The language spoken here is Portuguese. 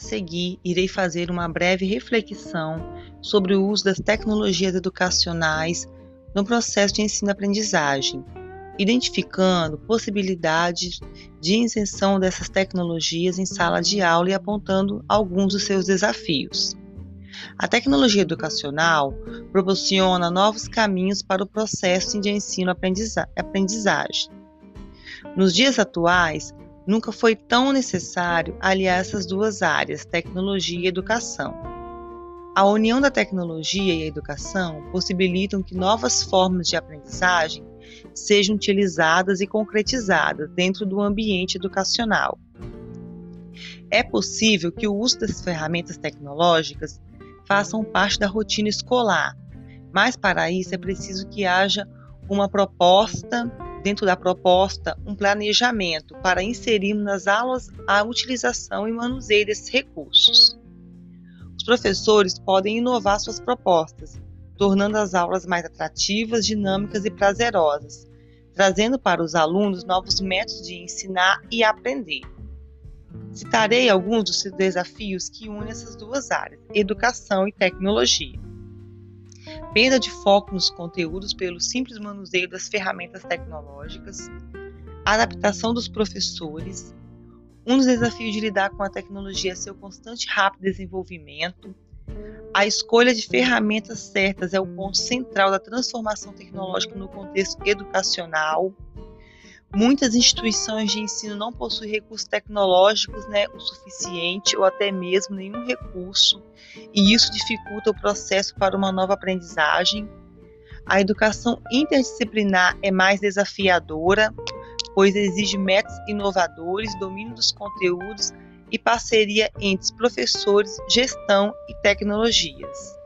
seguir, irei fazer uma breve reflexão sobre o uso das tecnologias educacionais no processo de ensino-aprendizagem, identificando possibilidades de inserção dessas tecnologias em sala de aula e apontando alguns dos seus desafios. A tecnologia educacional proporciona novos caminhos para o processo de ensino-aprendizagem. Nos dias atuais, nunca foi tão necessário aliar essas duas áreas, tecnologia e educação. A união da tecnologia e a educação possibilitam que novas formas de aprendizagem sejam utilizadas e concretizadas dentro do ambiente educacional. É possível que o uso das ferramentas tecnológicas façam parte da rotina escolar, mas para isso é preciso que haja uma proposta, dentro da proposta, um planejamento para inserirmos nas aulas a utilização e manuseio desses recursos. Os professores podem inovar suas propostas, tornando as aulas mais atrativas, dinâmicas e prazerosas, trazendo para os alunos novos métodos de ensinar e aprender. Citarei alguns dos desafios que unem essas duas áreas, educação e tecnologia. Perda de foco nos conteúdos pelo simples manuseio das ferramentas tecnológicas, adaptação dos professores, um dos desafios de lidar com a tecnologia é seu constante e rápido desenvolvimento. A escolha de ferramentas certas é o ponto central da transformação tecnológica no contexto educacional. Muitas instituições de ensino não possuem recursos tecnológicos né, o suficiente ou até mesmo nenhum recurso, e isso dificulta o processo para uma nova aprendizagem. A educação interdisciplinar é mais desafiadora, pois exige métodos inovadores, domínio dos conteúdos e parceria entre professores, gestão e tecnologias.